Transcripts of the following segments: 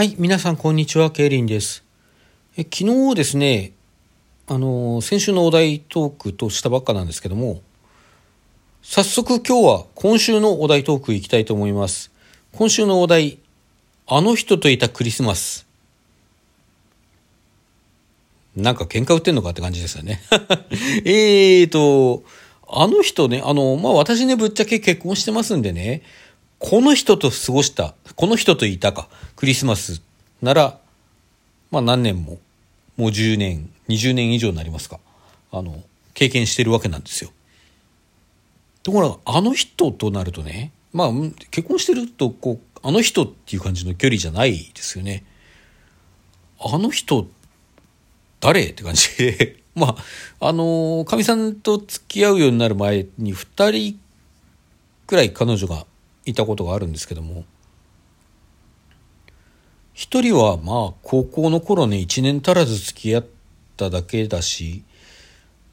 はい、皆さんこんにちは、ケイリンです。え昨日ですね、あの、先週のお題トークとしたばっかなんですけども、早速今日は今週のお題トーク行きたいと思います。今週のお題、あの人といたクリスマス。なんか喧嘩売ってんのかって感じですよね。えーと、あの人ね、あの、まあ、私ね、ぶっちゃけ結婚してますんでね、この人と過ごした、この人といたか、クリスマスなら、まあ何年も、もう10年、20年以上になりますか、あの、経験してるわけなんですよ。ところが、あの人となるとね、まあ、結婚してると、こう、あの人っていう感じの距離じゃないですよね。あの人、誰って感じで、まあ、あの、かみさんと付き合うようになる前に2人くらい彼女がいたことがあるんですけども、一人はまあ高校の頃ね1年足らず付き合っただけだし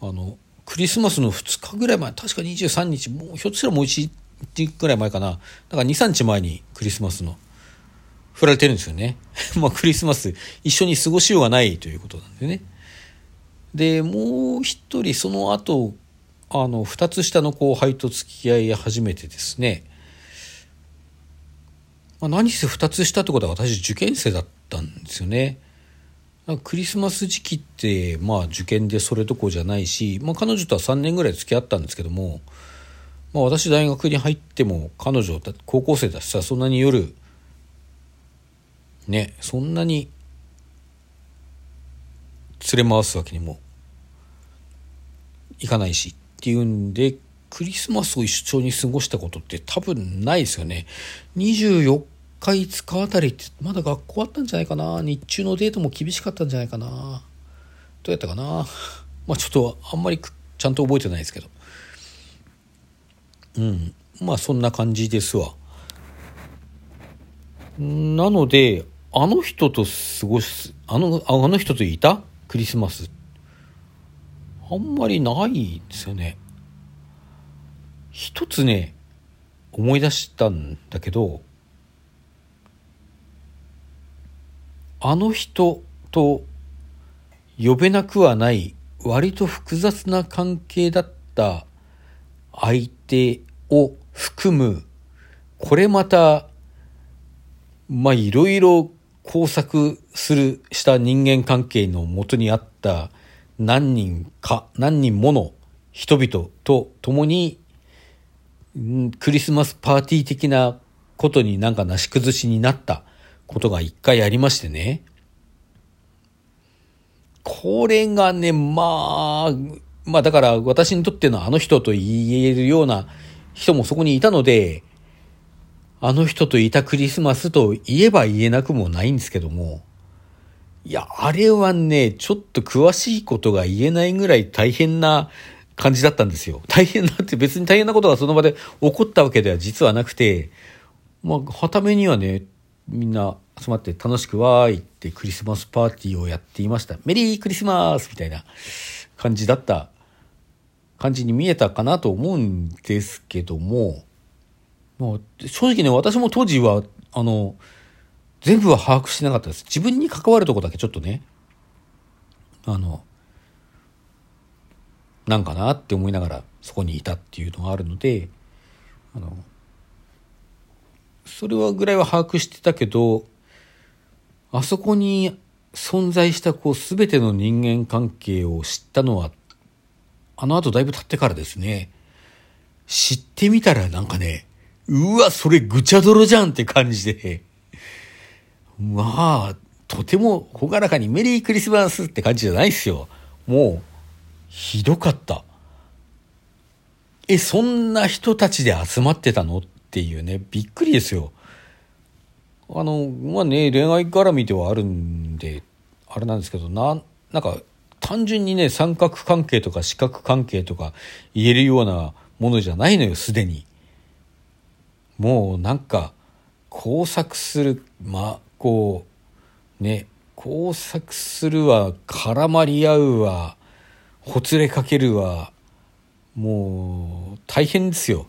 あのクリスマスの2日ぐらい前確か23日もうひょっとしたらもう1日ぐらい前かな。だから23日前にクリスマスの振られてるんですよね。まあクリスマス一緒に過ごしようがないということなんでね。でもう一人その後あの2つ下の後輩と付き合い始めてですねまあ、何せ2つ下ってことは私受験生だったんですよね。クリスマス時期ってまあ受験でそれどころじゃないし、まあ、彼女とは3年ぐらい付き合ったんですけども、まあ、私大学に入っても彼女高校生だしさそんなに夜ねそんなに連れ回すわけにもいかないしっていうんでクリスマスを一緒に過ごしたことって多分ないですよね。24日5日あたりってまだ学校あったんじゃないかな。日中のデートも厳しかったんじゃないかな。どうやったかな。まあちょっとあんまりちゃんと覚えてないですけど。うん。まあそんな感じですわ。なのであの人と過ごすあのあの人といた？クリスマス。あんまりないですよね。一つね思い出したんだけどあの人と呼べなくはない割と複雑な関係だった相手を含むこれまたまあいろいろ工作するした人間関係のもとにあった何人か何人もの人々と共にクリスマスパーティー的なことになんかなし崩しになった。ことが一回ありましてね。これがね、まあ、まあだから私にとってのあの人と言えるような人もそこにいたので、あの人といたクリスマスと言えば言えなくもないんですけども、いや、あれはね、ちょっと詳しいことが言えないぐらい大変な感じだったんですよ。大変だって別に大変なことがその場で起こったわけでは実はなくて、まあ、はためにはね、みんな集まって楽しくわーいってクリスマスパーティーをやっていました。メリークリスマスみたいな感じだった感じに見えたかなと思うんですけども、まあ、正直ね、私も当時は、あの、全部は把握してなかったです。自分に関わるとこだけちょっとね、あの、なんかなって思いながらそこにいたっていうのがあるので、あの、それはぐらいは把握してたけど、あそこに存在したこう全ての人間関係を知ったのは、あの後だいぶ経ってからですね。知ってみたらなんかね、うわ、それぐちゃ泥じゃんって感じで、まあ、とても朗らかにメリークリスマスって感じじゃないですよ。もう、ひどかった。え、そんな人たちで集まってたのっていうね、びっくりですよ。あの、まあね、恋愛絡みではあるんで、あれなんですけど、な、なんか、単純にね、三角関係とか四角関係とか言えるようなものじゃないのよ、すでに。もうなんか、工作する、まあ、こう、ね、工作するわ、絡まり合うわ、ほつれかけるわ、もう、大変ですよ。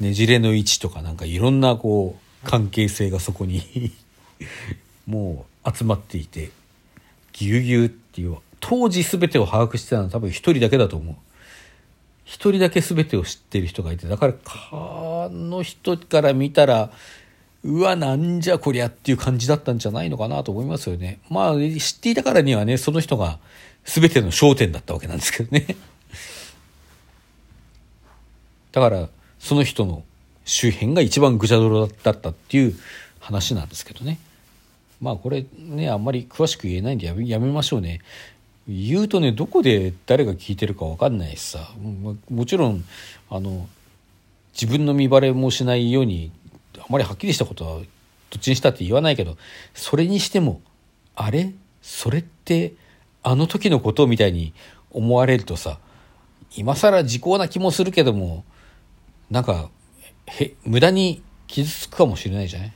ねじれの位置とかなんかいろんなこう、関係性がそこに もう集まっていてぎゅうぎゅうっていう当時全てを把握してたのは多分一人だけだと思う。一人だけ全てを知ってる人がいてだからあの人から見たらうわなんじゃこりゃっていう感じだったんじゃないのかなと思いますよね。まあ知っていたからにはねその人が全ての焦点だったわけなんですけどね。だからその人の周辺が一番ぐちゃ泥だったっていう話なんですけどね。まあこれねあんまり詳しく言えないんでやめやめましょうね。言うとねどこで誰が聞いてるか分かんないしさ。もちろんあの自分の見バレもしないようにあまりはっきりしたことはどっちにしたって言わないけどそれにしてもあれ？それってあの時のことみたいに思われるとさ今更時効な気もするけどもなんかへ無駄に傷つくかもしれないじゃない？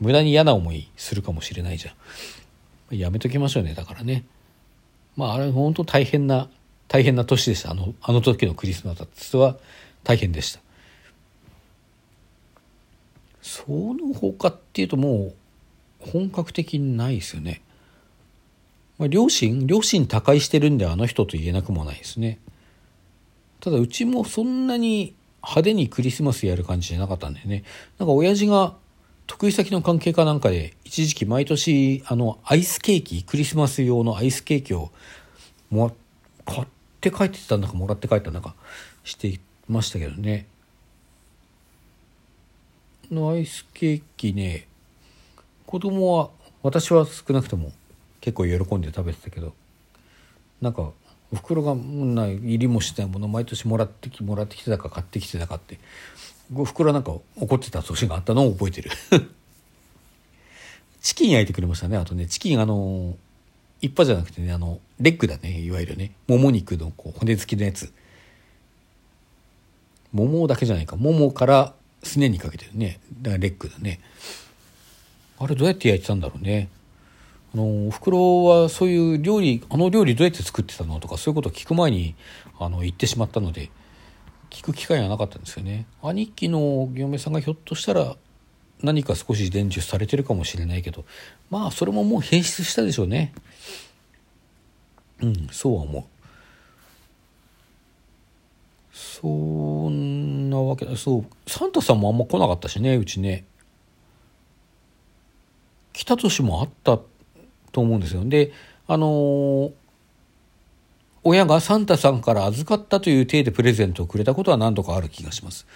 無駄に嫌な思いするかもしれないじゃん。やめときましょうねだからね。まああれ本当大変な大変な年でした。あのあの時のクリスマスは大変でした。その他っていうともう本格的にないですよね、まあ、両親？両親他界してるんであの人と言えなくもないですね。ただうちもそんなに派手にクリスマスやる感じじゃなかったんだよね。なんか親父が得意先の関係かなんかで一時期毎年あのアイスケーキクリスマス用のアイスケーキをも買って帰ってたんだかもらって帰ったんだかしてましたけどね。のアイスケーキね子供は私は少なくとも結構喜んで食べてたけどなんかおふくろがな入りもしてないもの毎年もらってきもらってきてたか買ってきてたかって。おふくろなんか怒ってた年があったのを覚えてる。チキン焼いてくれましたねあとね。チキンあの一派じゃなくてねあのレッグだねいわゆるね。もも肉のこう骨付きのやつ。桃だけじゃないか。桃からすねにかけてるね。だからレッグだね。あれどうやって焼いてたんだろうね。あのおふくろはそういう料理あの料理どうやって作ってたのとかそういうことを聞く前にあの言ってしまったので聞く機会がなかったんですよね。兄貴の嫁さんがひょっとしたら何か少し伝授されてるかもしれないけどまあそれももう変質したでしょうね。うんそうは思う。そんなわけだそうサンタさんもあんま来なかったしねうちね。来た年もあったと思うんですよ。であのー、親がサンタさんから預かったという体でプレゼントをくれたことは何度かある気がします。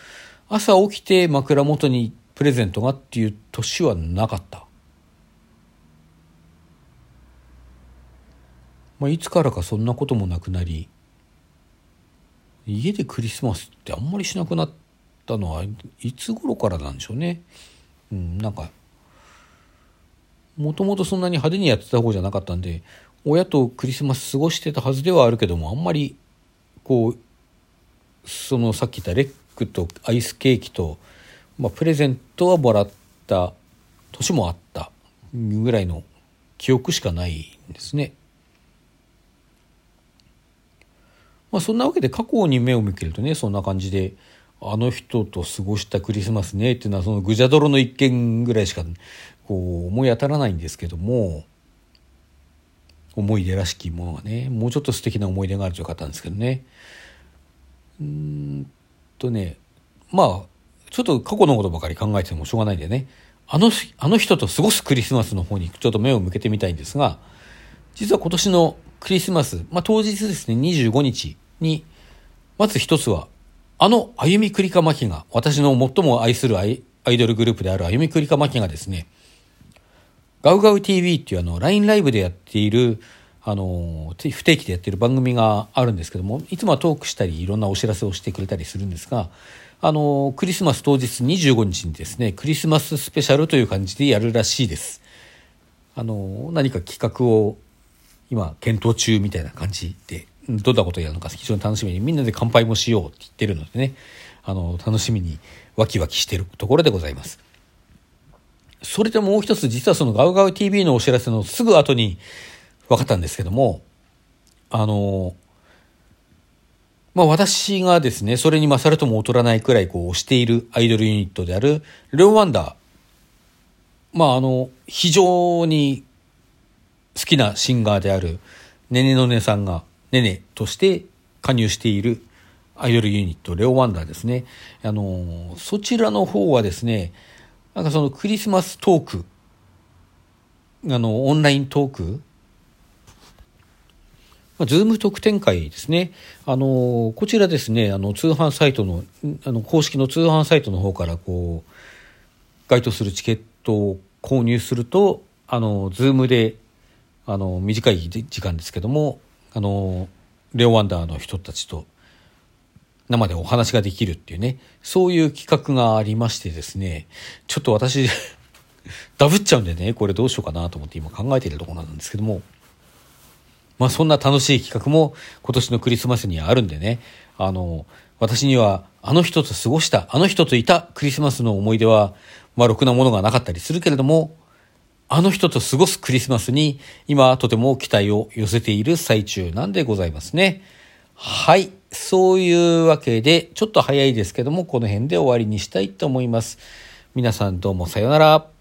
朝起きて枕元にプレゼントがっていう年はなかった。まあ、いつからかそんなこともなくなり家でクリスマスってあんまりしなくなったのはいつ頃からなんでしょうね。うん、なんかもともとそんなに派手にやってた方じゃなかったんで親とクリスマス過ごしてたはずではあるけどもあんまりこうそのさっき言ったレックとアイスケーキと、まあ、プレゼントはもらった年もあったぐらいの記憶しかないんですね。まあ、そんなわけで過去に目を向けるとねそんな感じであの人と過ごしたクリスマスねっていうのはそのぐじゃ泥の一件ぐらいしかこう思い当たらないんですけども思い出らしきものがねもうちょっと素敵な思い出があるとよかったんですけどね。うんとねまあちょっと過去のことばかり考えててもしょうがないんでね。あのあの人と過ごすクリスマスの方にちょっと目を向けてみたいんですが実は今年のクリスマス、まあ、当日ですね25日に、まず一つは、あの、あゆみくりかまきが、私の最も愛するアイドルグループであるあゆみくりかまきがですね、ガウガウ TV っていうあの、LINE ライブでやっている、あの、不定期でやってる番組があるんですけども、いつもはトークしたり、いろんなお知らせをしてくれたりするんですが、あの、クリスマス当日25日にですね、クリスマススペシャルという感じでやるらしいです。あの、何か企画を今検討中みたいな感じでどんなことやるのか非常に楽しみにみんなで乾杯もしようって言ってるのでねあの楽しみにワキワキしてるところでございます。それでもう一つ実はそのガウガウ TV のお知らせのすぐ後に分かったんですけどもあのまあ私がですねそれに勝るとも劣らないくらいこう推しているアイドルユニットであるレオワンダーまああの、非常に好きなシンガーであるねねのねさんがねねとして加入しているアイドルユニットレオワンダーですね。あの、そちらの方はですね、なんかそのクリスマストーク、あの、オンライントーク、まあ、 Zoom 特典会ですね。あの、こちらですね、あの、通販サイトの、あの、公式の通販サイトの方からこう、該当するチケットを購入すると、あの、 Zoom で、あの、短い時間ですけども、あの、レオワンダーの人たちと生でお話ができるっていうね、そういう企画がありましてですね、ちょっと私 ダブっちゃうんでね、これどうしようかなと思って今考えているところなんですけども、まあそんな楽しい企画も今年のクリスマスにはあるんでね、あの、私にはあの人と過ごした、あの人といたクリスマスの思い出は、まあろくなものがなかったりするけれども、あの人と過ごすクリスマスに今とても期待を寄せている最中なんでございますね。はい。そういうわけで、ちょっと早いですけども、この辺で終わりにしたいと思います。皆さんどうもさようなら。